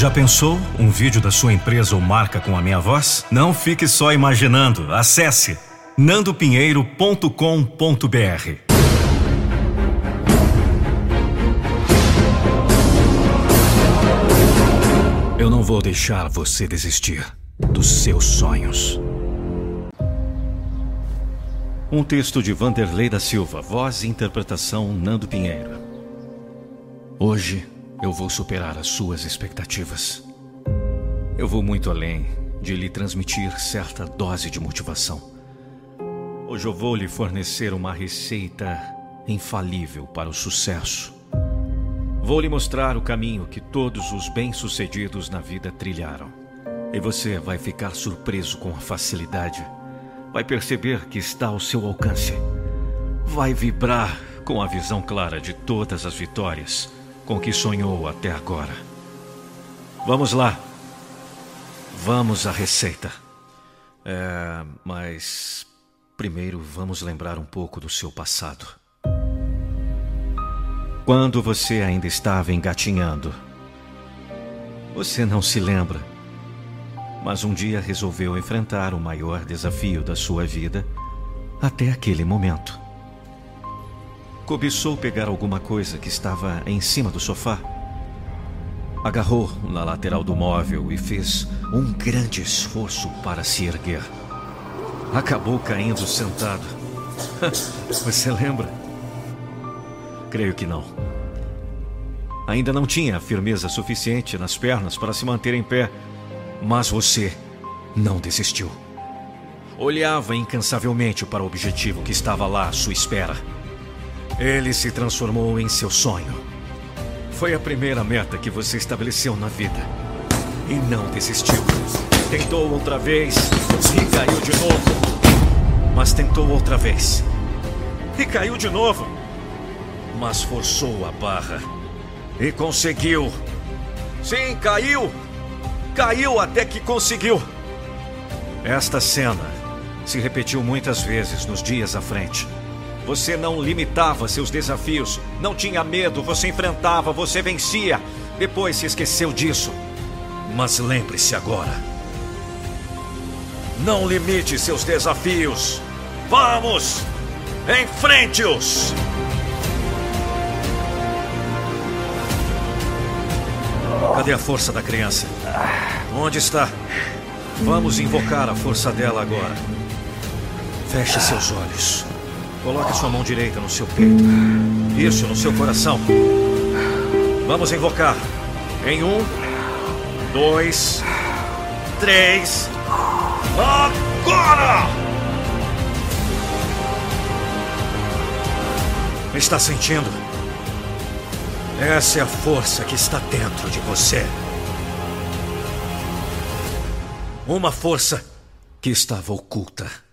Já pensou um vídeo da sua empresa ou marca com a minha voz? Não fique só imaginando. Acesse nandopinheiro.com.br. Eu não vou deixar você desistir dos seus sonhos. Um texto de Vanderlei da Silva, voz e interpretação Nando Pinheiro. Hoje eu vou superar as suas expectativas. Eu vou muito além de lhe transmitir certa dose de motivação. Hoje eu vou lhe fornecer uma receita infalível para o sucesso. Vou lhe mostrar o caminho que todos os bem-sucedidos na vida trilharam. E você vai ficar surpreso com a facilidade vai perceber que está ao seu alcance. Vai vibrar com a visão clara de todas as vitórias com que sonhou até agora. Vamos lá. Vamos à receita. É, mas primeiro vamos lembrar um pouco do seu passado. Quando você ainda estava engatinhando, você não se lembra mas um dia resolveu enfrentar o maior desafio da sua vida até aquele momento. Cobiçou pegar alguma coisa que estava em cima do sofá. Agarrou na lateral do móvel e fez um grande esforço para se erguer. Acabou caindo sentado. Você lembra? Creio que não. Ainda não tinha firmeza suficiente nas pernas para se manter em pé mas você não desistiu. Olhava incansavelmente para o objetivo que estava lá à sua espera. Ele se transformou em seu sonho. Foi a primeira meta que você estabeleceu na vida. E não desistiu. Tentou outra vez e caiu de novo. Mas tentou outra vez. E caiu de novo. Mas forçou a barra. E conseguiu. Sim, caiu Caiu até que conseguiu. Esta cena se repetiu muitas vezes nos dias à frente. Você não limitava seus desafios, não tinha medo, você enfrentava, você vencia. Depois se esqueceu disso. Mas lembre-se agora. Não limite seus desafios. Vamos! Enfrente-os! Cadê a força da criança? Onde está? Vamos invocar a força dela agora. Feche seus olhos. Coloque sua mão direita no seu peito. Isso, no seu coração. Vamos invocar. Em um, dois, três. Agora! Está sentindo? Essa é a força que está dentro de você. Uma força que estava oculta.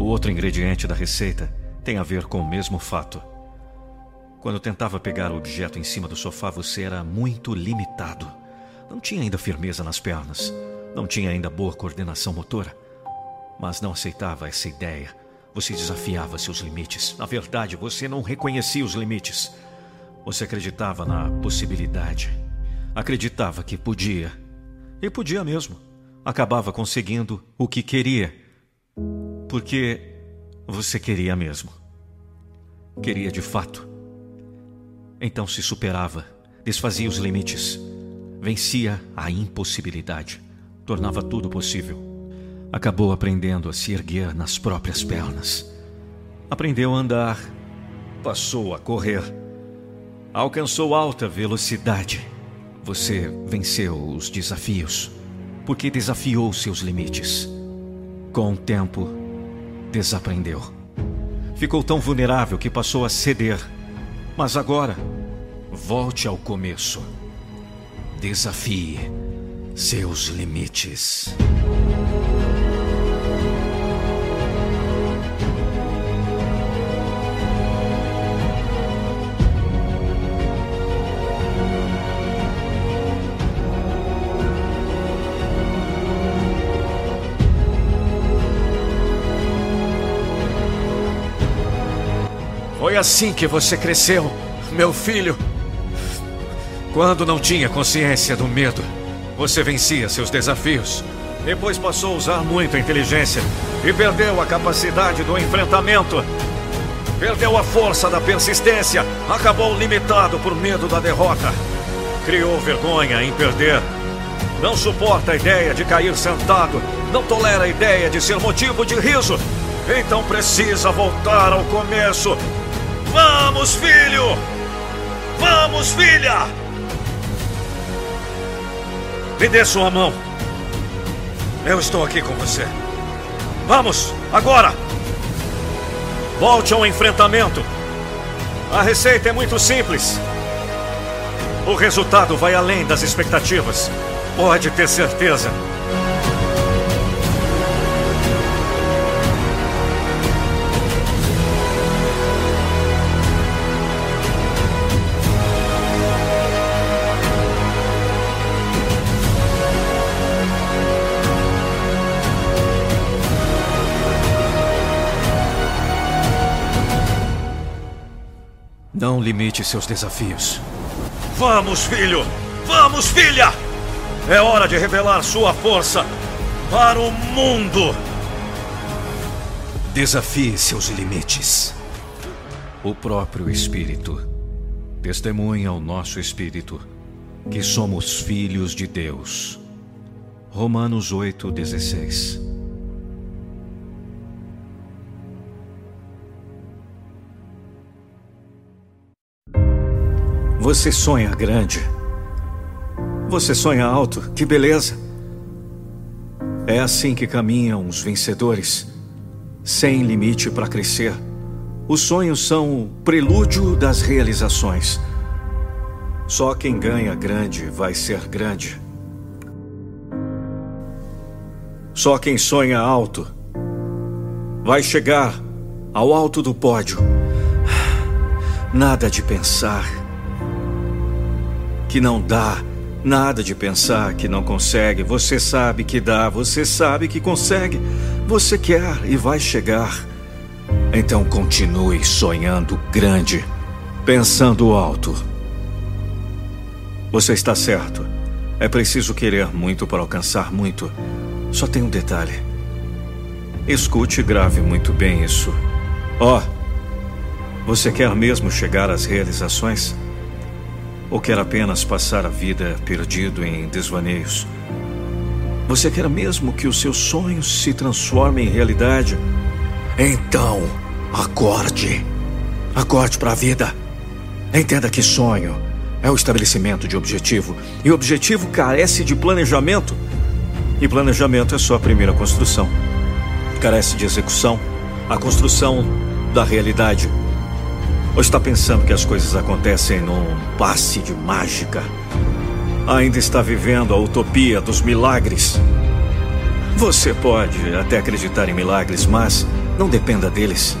O outro ingrediente da receita tem a ver com o mesmo fato. Quando tentava pegar o objeto em cima do sofá, você era muito limitado. Não tinha ainda firmeza nas pernas, não tinha ainda boa coordenação motora. Mas não aceitava essa ideia. Você desafiava seus limites. Na verdade, você não reconhecia os limites. Você acreditava na possibilidade. Acreditava que podia. E podia mesmo. Acabava conseguindo o que queria. Porque você queria mesmo. Queria de fato. Então se superava, desfazia os limites, vencia a impossibilidade, tornava tudo possível. Acabou aprendendo a se erguer nas próprias pernas. Aprendeu a andar, passou a correr Alcançou alta velocidade. Você venceu os desafios porque desafiou seus limites. Com o tempo, desaprendeu. Ficou tão vulnerável que passou a ceder. Mas agora, volte ao começo. Desafie seus limites. Foi assim que você cresceu, meu filho. Quando não tinha consciência do medo, você vencia seus desafios. Depois passou a usar muito a inteligência e perdeu a capacidade do enfrentamento. Perdeu a força da persistência, acabou limitado por medo da derrota. Criou vergonha em perder. Não suporta a ideia de cair sentado. Não tolera a ideia de ser motivo de riso. Então precisa voltar ao começo. Vamos, filho! Vamos, filha! Me dê sua mão. Eu estou aqui com você. Vamos, agora! Volte ao enfrentamento. A receita é muito simples. O resultado vai além das expectativas. Pode ter certeza. Não limite seus desafios. Vamos, filho! Vamos, filha! É hora de revelar sua força para o mundo! Desafie seus limites. O próprio Espírito testemunha ao nosso Espírito que somos filhos de Deus. Romanos 8,16 Você sonha grande. Você sonha alto. Que beleza. É assim que caminham os vencedores, sem limite para crescer. Os sonhos são o prelúdio das realizações. Só quem ganha grande vai ser grande. Só quem sonha alto vai chegar ao alto do pódio. Nada de pensar que não dá, nada de pensar que não consegue. Você sabe que dá, você sabe que consegue. Você quer e vai chegar. Então continue sonhando grande, pensando alto. Você está certo. É preciso querer muito para alcançar muito. Só tem um detalhe. Escute e grave muito bem isso. Ó, oh, você quer mesmo chegar às realizações? Ou quer apenas passar a vida perdido em desvaneios? Você quer mesmo que os seus sonhos se transformem em realidade? Então, acorde. Acorde para a vida. Entenda que sonho é o estabelecimento de objetivo. E objetivo carece de planejamento. E planejamento é só a primeira construção. Carece de execução, a construção da realidade. Ou está pensando que as coisas acontecem num passe de mágica? Ainda está vivendo a utopia dos milagres? Você pode até acreditar em milagres, mas não dependa deles.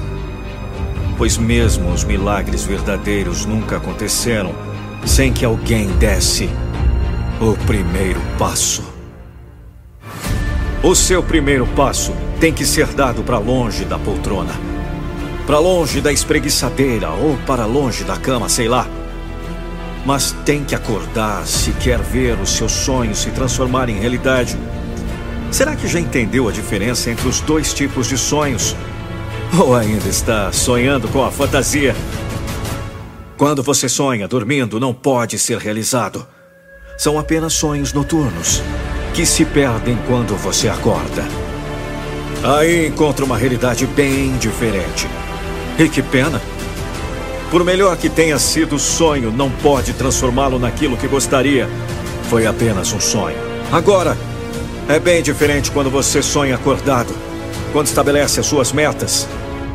Pois mesmo os milagres verdadeiros nunca aconteceram sem que alguém desse o primeiro passo. O seu primeiro passo tem que ser dado para longe da poltrona para longe da espreguiçadeira ou para longe da cama, sei lá. Mas tem que acordar se quer ver os seus sonhos se transformarem em realidade. Será que já entendeu a diferença entre os dois tipos de sonhos? Ou ainda está sonhando com a fantasia? Quando você sonha dormindo, não pode ser realizado. São apenas sonhos noturnos que se perdem quando você acorda. Aí encontra uma realidade bem diferente. E que pena. Por melhor que tenha sido o sonho, não pode transformá-lo naquilo que gostaria. Foi apenas um sonho. Agora, é bem diferente quando você sonha acordado, quando estabelece as suas metas,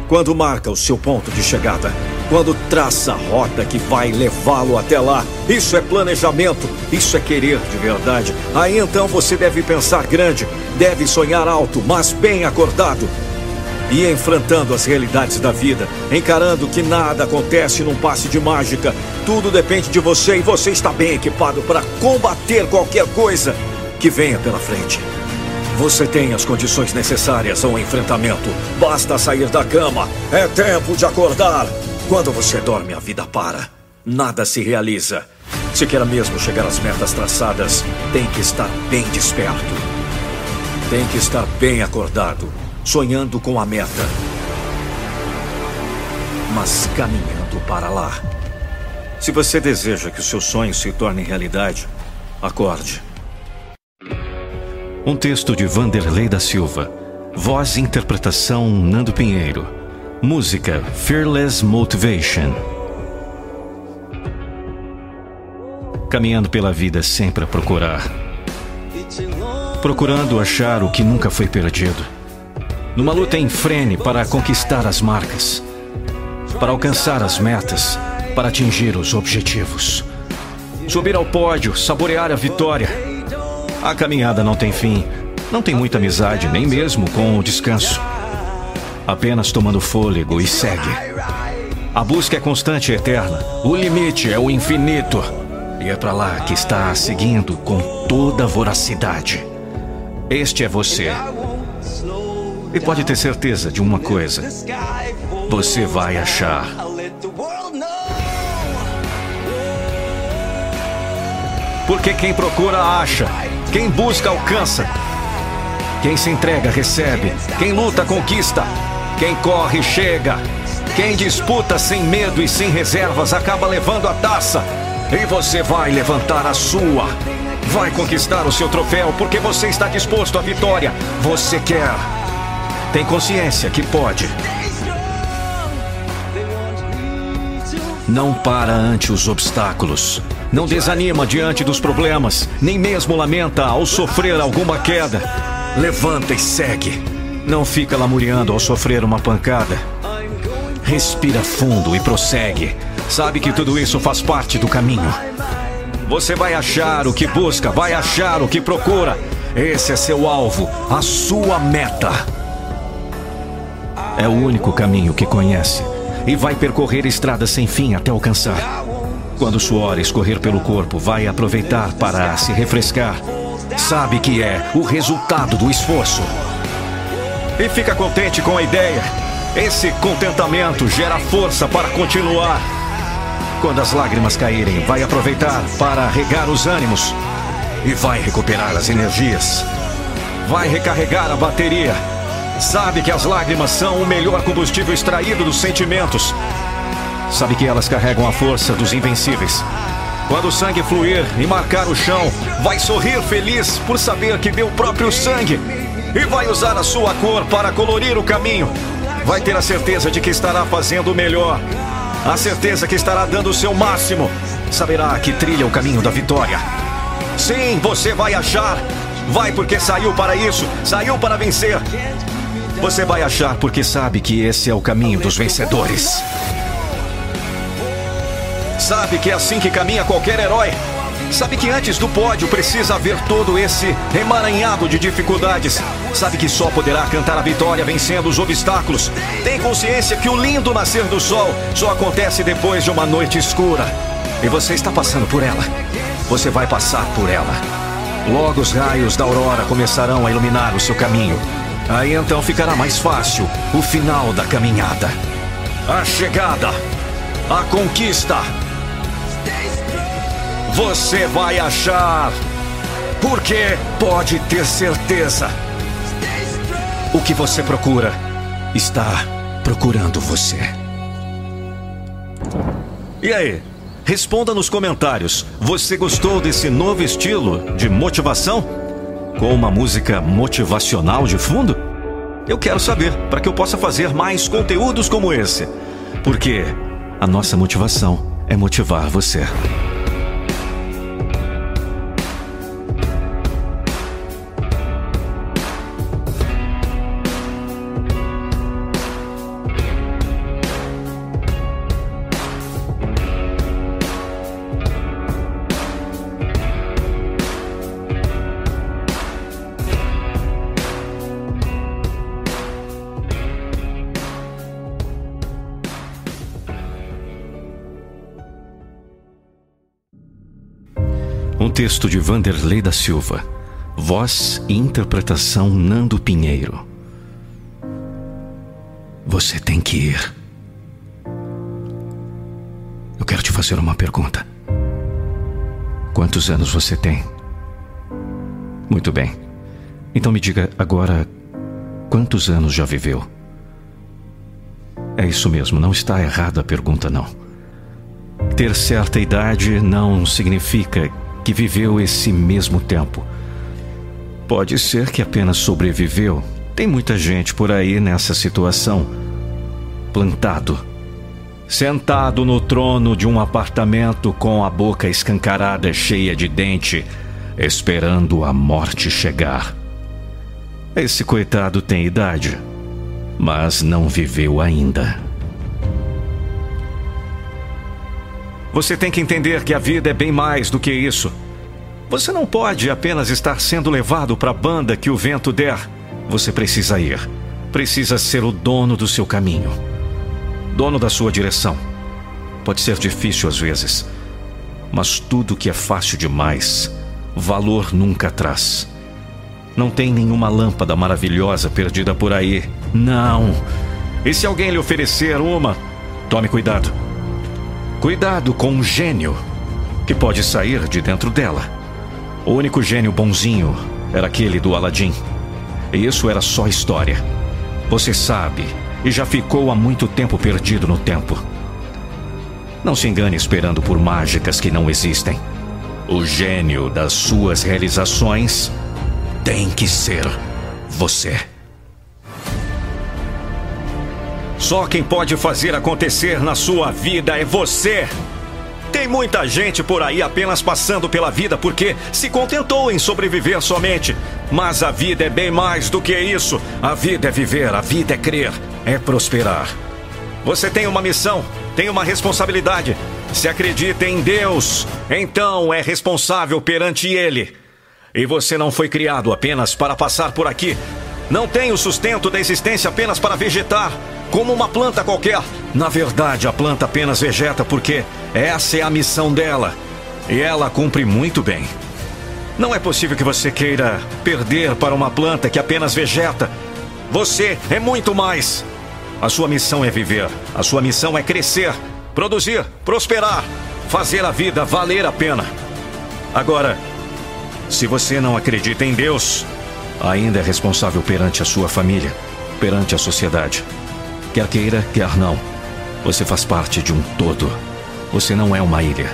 quando marca o seu ponto de chegada, quando traça a rota que vai levá-lo até lá. Isso é planejamento, isso é querer de verdade. Aí então você deve pensar grande, deve sonhar alto, mas bem acordado e enfrentando as realidades da vida, encarando que nada acontece num passe de mágica. Tudo depende de você e você está bem equipado para combater qualquer coisa que venha pela frente. Você tem as condições necessárias ao enfrentamento. Basta sair da cama. É tempo de acordar. Quando você dorme, a vida para. Nada se realiza. Se quer mesmo chegar às metas traçadas, tem que estar bem desperto. Tem que estar bem acordado, sonhando com a meta. Mas caminhando para lá. Se você deseja que o seu sonho se torne realidade, acorde. Um texto de Vanderlei da Silva. Voz e interpretação Nando Pinheiro. Música Fearless Motivation. Caminhando pela vida sempre a procurar. Procurando achar o que nunca foi perdido. Numa luta em frene para conquistar as marcas. Para alcançar as metas. Para atingir os objetivos. Subir ao pódio, saborear a vitória. A caminhada não tem fim. Não tem muita amizade, nem mesmo com o descanso. Apenas tomando fôlego e segue. A busca é constante e eterna. O limite é o infinito. E é para lá que está seguindo com toda voracidade. Este é você. E pode ter certeza de uma coisa: você vai achar. Porque quem procura, acha. Quem busca, alcança. Quem se entrega, recebe. Quem luta, conquista. Quem corre, chega. Quem disputa sem medo e sem reservas acaba levando a taça. E você vai levantar a sua. Vai conquistar o seu troféu porque você está disposto à vitória. Você quer. Tem consciência que pode. Não para ante os obstáculos. Não desanima diante dos problemas, nem mesmo lamenta ao sofrer alguma queda. Levanta e segue. Não fica lamuriando ao sofrer uma pancada. Respira fundo e prossegue. Sabe que tudo isso faz parte do caminho. Você vai achar o que busca, vai achar o que procura. Esse é seu alvo, a sua meta. É o único caminho que conhece e vai percorrer estradas sem fim até alcançar. Quando o suor escorrer pelo corpo, vai aproveitar para se refrescar. Sabe que é o resultado do esforço. E fica contente com a ideia. Esse contentamento gera força para continuar. Quando as lágrimas caírem, vai aproveitar para regar os ânimos e vai recuperar as energias. Vai recarregar a bateria Sabe que as lágrimas são o melhor combustível extraído dos sentimentos. Sabe que elas carregam a força dos invencíveis. Quando o sangue fluir e marcar o chão, vai sorrir feliz por saber que deu o próprio sangue e vai usar a sua cor para colorir o caminho. Vai ter a certeza de que estará fazendo o melhor, a certeza que estará dando o seu máximo. Saberá que trilha o caminho da vitória. Sim, você vai achar. Vai porque saiu para isso, saiu para vencer. Você vai achar porque sabe que esse é o caminho dos vencedores. Sabe que é assim que caminha qualquer herói. Sabe que antes do pódio precisa haver todo esse emaranhado de dificuldades. Sabe que só poderá cantar a vitória vencendo os obstáculos. Tem consciência que o lindo nascer do sol só acontece depois de uma noite escura. E você está passando por ela. Você vai passar por ela. Logo os raios da aurora começarão a iluminar o seu caminho. Aí então ficará mais fácil o final da caminhada. A chegada. A conquista. Você vai achar. Porque pode ter certeza. O que você procura está procurando você. E aí? Responda nos comentários. Você gostou desse novo estilo de motivação? Com uma música motivacional de fundo? Eu quero saber para que eu possa fazer mais conteúdos como esse. Porque a nossa motivação é motivar você. Texto de Vanderlei da Silva. Voz e interpretação Nando Pinheiro. Você tem que ir. Eu quero te fazer uma pergunta. Quantos anos você tem? Muito bem. Então me diga agora quantos anos já viveu? É isso mesmo, não está errada a pergunta, não. Ter certa idade não significa que viveu esse mesmo tempo. Pode ser que apenas sobreviveu. Tem muita gente por aí nessa situação. Plantado. Sentado no trono de um apartamento com a boca escancarada, cheia de dente, esperando a morte chegar. Esse coitado tem idade, mas não viveu ainda. Você tem que entender que a vida é bem mais do que isso. Você não pode apenas estar sendo levado para a banda que o vento der. Você precisa ir. Precisa ser o dono do seu caminho. Dono da sua direção. Pode ser difícil às vezes, mas tudo que é fácil demais, valor nunca traz. Não tem nenhuma lâmpada maravilhosa perdida por aí. Não. E se alguém lhe oferecer uma, tome cuidado. Cuidado com um gênio que pode sair de dentro dela. O único gênio bonzinho era aquele do Aladim. E isso era só história. Você sabe, e já ficou há muito tempo perdido no tempo. Não se engane esperando por mágicas que não existem. O gênio das suas realizações tem que ser você. Só quem pode fazer acontecer na sua vida é você. Tem muita gente por aí apenas passando pela vida porque se contentou em sobreviver somente. Mas a vida é bem mais do que isso. A vida é viver, a vida é crer, é prosperar. Você tem uma missão, tem uma responsabilidade. Se acredita em Deus, então é responsável perante Ele. E você não foi criado apenas para passar por aqui. Não tem o sustento da existência apenas para vegetar como uma planta qualquer. Na verdade, a planta apenas vegeta porque essa é a missão dela. E ela cumpre muito bem. Não é possível que você queira perder para uma planta que apenas vegeta. Você é muito mais. A sua missão é viver. A sua missão é crescer, produzir, prosperar, fazer a vida valer a pena. Agora, se você não acredita em Deus, ainda é responsável perante a sua família, perante a sociedade. Quer queira, quer não. Você faz parte de um todo. Você não é uma ilha.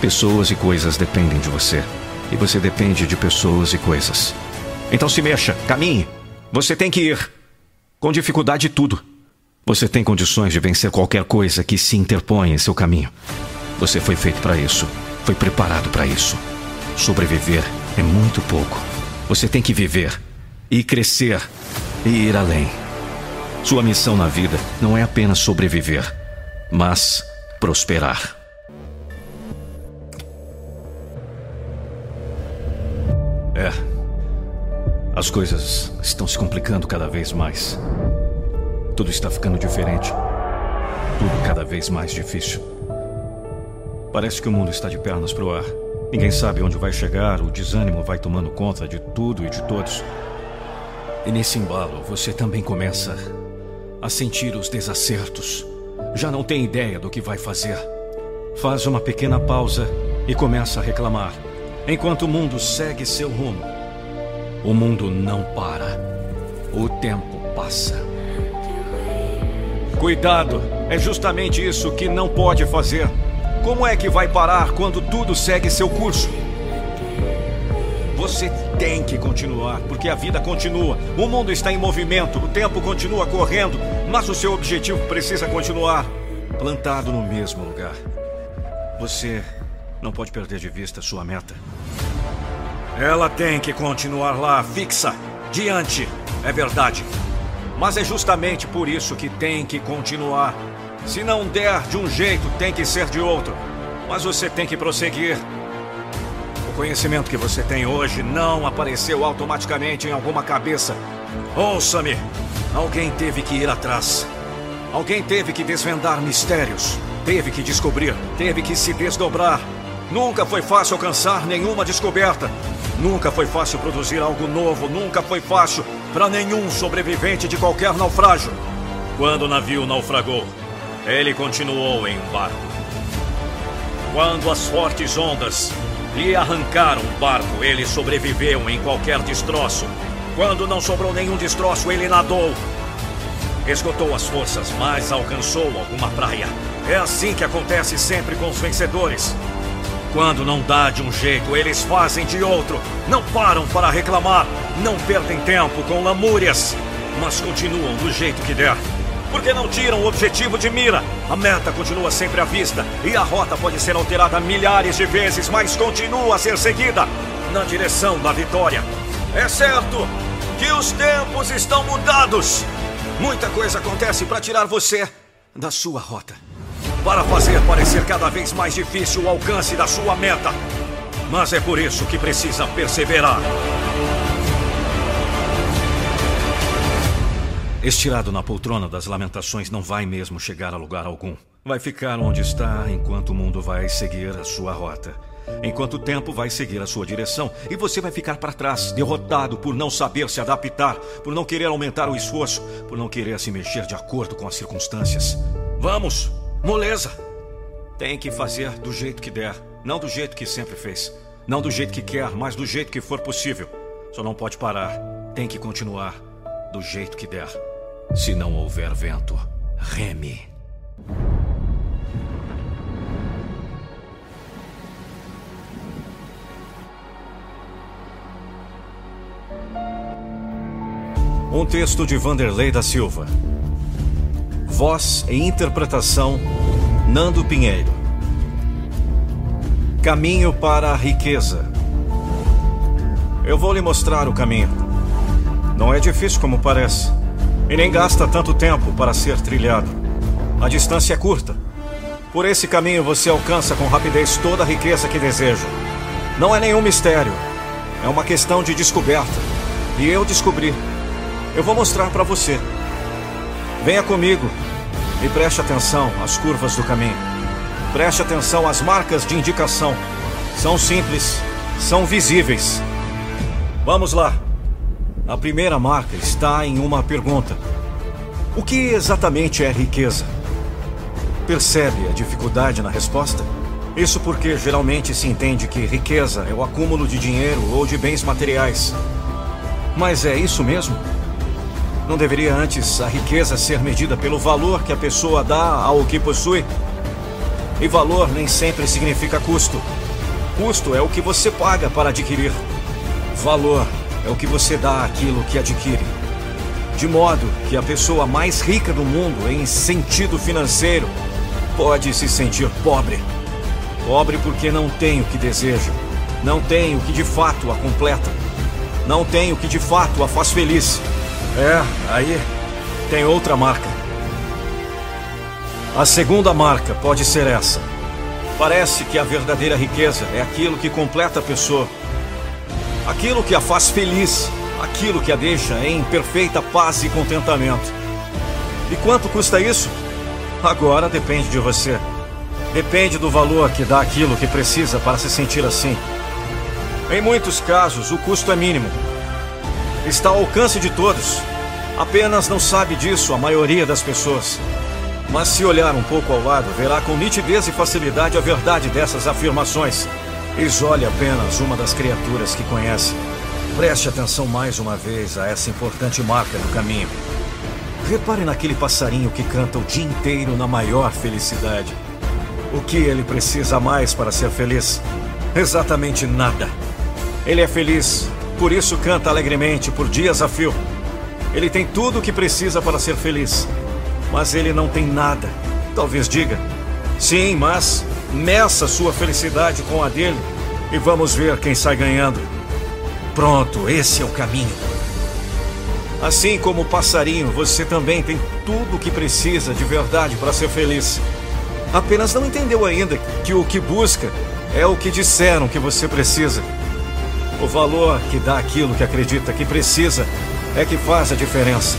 Pessoas e coisas dependem de você. E você depende de pessoas e coisas. Então se mexa, caminhe. Você tem que ir. Com dificuldade tudo. Você tem condições de vencer qualquer coisa que se interpõe em seu caminho. Você foi feito para isso. Foi preparado para isso. Sobreviver é muito pouco. Você tem que viver e crescer e ir além. Sua missão na vida não é apenas sobreviver, mas prosperar. É. As coisas estão se complicando cada vez mais. Tudo está ficando diferente. Tudo cada vez mais difícil. Parece que o mundo está de pernas para o ar. Ninguém sabe onde vai chegar, o desânimo vai tomando conta de tudo e de todos. E nesse embalo, você também começa a sentir os desacertos. Já não tem ideia do que vai fazer. Faz uma pequena pausa e começa a reclamar, enquanto o mundo segue seu rumo. O mundo não para. O tempo passa. Cuidado! É justamente isso que não pode fazer. Como é que vai parar quando tudo segue seu curso? Você tem que continuar, porque a vida continua. O mundo está em movimento, o tempo continua correndo, mas o seu objetivo precisa continuar plantado no mesmo lugar. Você não pode perder de vista sua meta. Ela tem que continuar lá, fixa, diante. É verdade. Mas é justamente por isso que tem que continuar. Se não der de um jeito, tem que ser de outro. Mas você tem que prosseguir. Conhecimento que você tem hoje não apareceu automaticamente em alguma cabeça. Ouça-me! Alguém teve que ir atrás. Alguém teve que desvendar mistérios. Teve que descobrir. Teve que se desdobrar. Nunca foi fácil alcançar nenhuma descoberta. Nunca foi fácil produzir algo novo. Nunca foi fácil para nenhum sobrevivente de qualquer naufrágio. Quando o navio naufragou, ele continuou em um barco. Quando as fortes ondas Lhe arrancaram o barco, ele sobreviveu em qualquer destroço. Quando não sobrou nenhum destroço, ele nadou. Esgotou as forças, mas alcançou alguma praia. É assim que acontece sempre com os vencedores. Quando não dá de um jeito, eles fazem de outro. Não param para reclamar, não perdem tempo com lamúrias, mas continuam do jeito que der. Porque não tiram o objetivo de mira. A meta continua sempre à vista e a rota pode ser alterada milhares de vezes, mas continua a ser seguida na direção da vitória. É certo que os tempos estão mudados. Muita coisa acontece para tirar você da sua rota para fazer parecer cada vez mais difícil o alcance da sua meta. Mas é por isso que precisa perseverar. Estirado na poltrona das lamentações, não vai mesmo chegar a lugar algum. Vai ficar onde está enquanto o mundo vai seguir a sua rota. Enquanto o tempo vai seguir a sua direção e você vai ficar para trás, derrotado por não saber se adaptar, por não querer aumentar o esforço, por não querer se mexer de acordo com as circunstâncias. Vamos! Moleza. Tem que fazer do jeito que der, não do jeito que sempre fez. Não do jeito que quer, mas do jeito que for possível. Só não pode parar. Tem que continuar do jeito que der. Se não houver vento, reme. Um texto de Vanderlei da Silva. Voz e interpretação Nando Pinheiro. Caminho para a riqueza. Eu vou lhe mostrar o caminho. Não é difícil como parece. E nem gasta tanto tempo para ser trilhado. A distância é curta. Por esse caminho você alcança com rapidez toda a riqueza que deseja. Não é nenhum mistério. É uma questão de descoberta. E eu descobri. Eu vou mostrar para você. Venha comigo e preste atenção às curvas do caminho. Preste atenção às marcas de indicação. São simples, são visíveis. Vamos lá. A primeira marca está em uma pergunta: O que exatamente é riqueza? Percebe a dificuldade na resposta? Isso porque geralmente se entende que riqueza é o acúmulo de dinheiro ou de bens materiais. Mas é isso mesmo? Não deveria antes a riqueza ser medida pelo valor que a pessoa dá ao que possui? E valor nem sempre significa custo. Custo é o que você paga para adquirir. Valor é o que você dá àquilo que adquire. De modo que a pessoa mais rica do mundo, em sentido financeiro, pode se sentir pobre. Pobre porque não tem o que deseja, não tem o que de fato a completa, não tem o que de fato a faz feliz. É, aí tem outra marca. A segunda marca pode ser essa. Parece que a verdadeira riqueza é aquilo que completa a pessoa, aquilo que a faz feliz, aquilo que a deixa em perfeita paz e contentamento. E quanto custa isso? Agora depende de você. Depende do valor que dá aquilo que precisa para se sentir assim. Em muitos casos, o custo é mínimo está ao alcance de todos. Apenas não sabe disso a maioria das pessoas. Mas se olhar um pouco ao lado, verá com nitidez e facilidade a verdade dessas afirmações. Isole apenas uma das criaturas que conhece. Preste atenção mais uma vez a essa importante marca no caminho. Repare naquele passarinho que canta o dia inteiro na maior felicidade. O que ele precisa mais para ser feliz? Exatamente nada. Ele é feliz por isso canta alegremente por dias a fio. Ele tem tudo o que precisa para ser feliz. Mas ele não tem nada. Talvez diga: Sim, mas meça sua felicidade com a dele e vamos ver quem sai ganhando. Pronto, esse é o caminho. Assim como o passarinho, você também tem tudo o que precisa de verdade para ser feliz. Apenas não entendeu ainda que o que busca é o que disseram que você precisa. O valor que dá aquilo que acredita que precisa é que faz a diferença.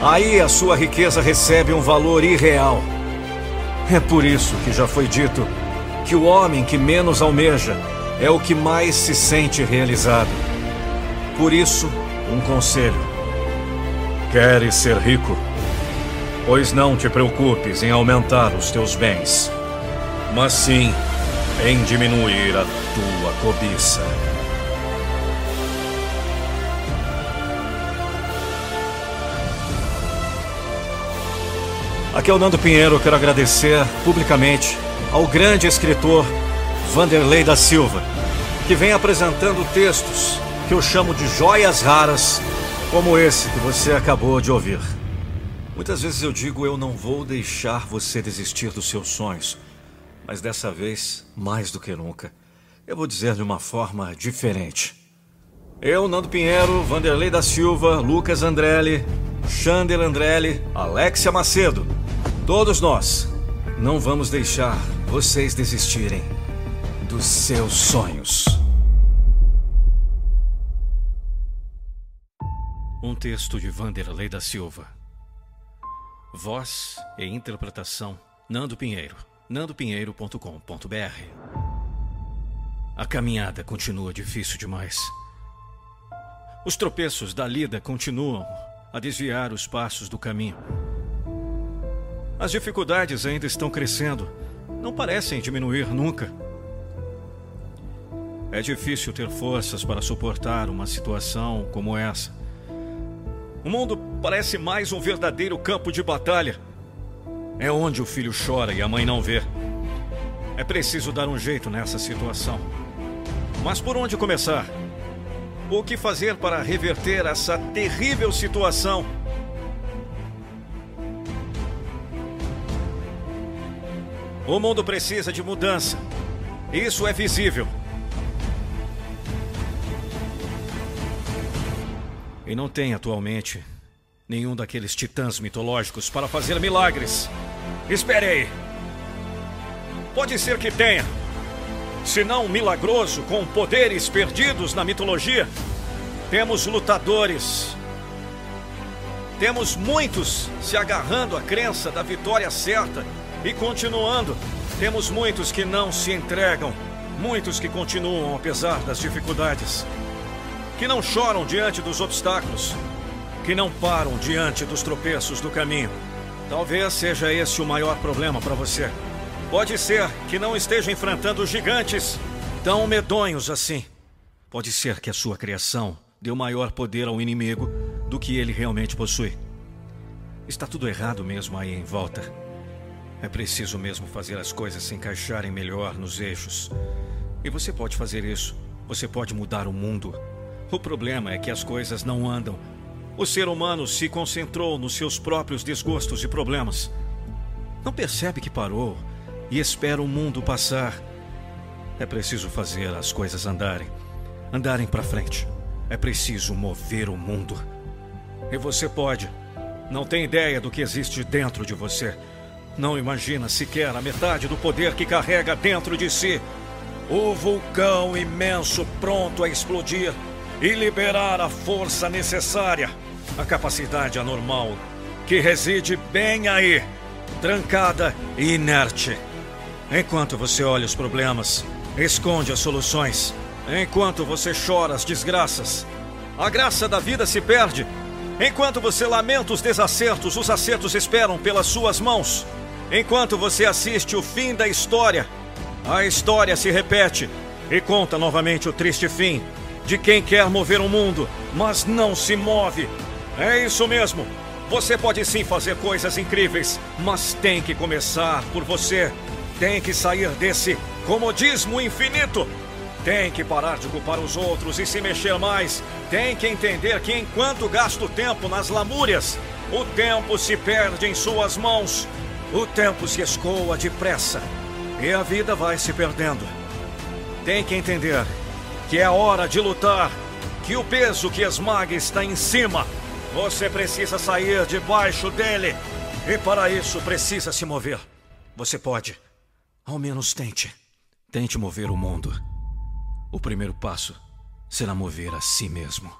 Aí a sua riqueza recebe um valor irreal. É por isso que já foi dito que o homem que menos almeja é o que mais se sente realizado. Por isso, um conselho: Queres ser rico? Pois não te preocupes em aumentar os teus bens, mas sim em diminuir a tua cobiça. Aqui é o Nando Pinheiro, quero agradecer publicamente ao grande escritor Vanderlei da Silva, que vem apresentando textos que eu chamo de joias raras, como esse que você acabou de ouvir. Muitas vezes eu digo eu não vou deixar você desistir dos seus sonhos, mas dessa vez, mais do que nunca, eu vou dizer de uma forma diferente. Eu, Nando Pinheiro, Vanderlei da Silva, Lucas Andrelli, Xander Andrelli, Alexia Macedo, todos nós não vamos deixar vocês desistirem dos seus sonhos. Um texto de Vanderlei da Silva. Voz e interpretação Nando Pinheiro. nandopinheiro.com.br. A caminhada continua difícil demais. Os tropeços da lida continuam a desviar os passos do caminho. As dificuldades ainda estão crescendo, não parecem diminuir nunca. É difícil ter forças para suportar uma situação como essa. O mundo parece mais um verdadeiro campo de batalha. É onde o filho chora e a mãe não vê. É preciso dar um jeito nessa situação. Mas por onde começar? O que fazer para reverter essa terrível situação? O mundo precisa de mudança. Isso é visível. E não tem atualmente nenhum daqueles titãs mitológicos para fazer milagres. Espere aí. Pode ser que tenha. Se não milagroso, com poderes perdidos na mitologia, temos lutadores. Temos muitos se agarrando à crença da vitória certa e continuando, temos muitos que não se entregam, muitos que continuam apesar das dificuldades, que não choram diante dos obstáculos, que não param diante dos tropeços do caminho. Talvez seja esse o maior problema para você. Pode ser que não esteja enfrentando gigantes tão medonhos assim. Pode ser que a sua criação deu maior poder ao inimigo do que ele realmente possui. Está tudo errado mesmo aí em volta. É preciso mesmo fazer as coisas se encaixarem melhor nos eixos. E você pode fazer isso. Você pode mudar o mundo. O problema é que as coisas não andam. O ser humano se concentrou nos seus próprios desgostos e problemas. Não percebe que parou e espera o mundo passar. É preciso fazer as coisas andarem. Andarem para frente. É preciso mover o mundo. E você pode. Não tem ideia do que existe dentro de você. Não imagina sequer a metade do poder que carrega dentro de si. O vulcão imenso pronto a explodir e liberar a força necessária, a capacidade anormal que reside bem aí, trancada e inerte. Enquanto você olha os problemas, esconde as soluções. Enquanto você chora as desgraças, a graça da vida se perde. Enquanto você lamenta os desacertos, os acertos esperam pelas suas mãos. Enquanto você assiste o fim da história, a história se repete e conta novamente o triste fim de quem quer mover o mundo, mas não se move. É isso mesmo. Você pode sim fazer coisas incríveis, mas tem que começar por você. Tem que sair desse comodismo infinito. Tem que parar de culpar os outros e se mexer mais. Tem que entender que enquanto gasta o tempo nas lamúrias, o tempo se perde em suas mãos. O tempo se escoa depressa e a vida vai se perdendo. Tem que entender que é hora de lutar, que o peso que esmaga está em cima. Você precisa sair debaixo dele e para isso precisa se mover. Você pode. Ao menos tente. Tente mover o mundo. O primeiro passo será mover a si mesmo.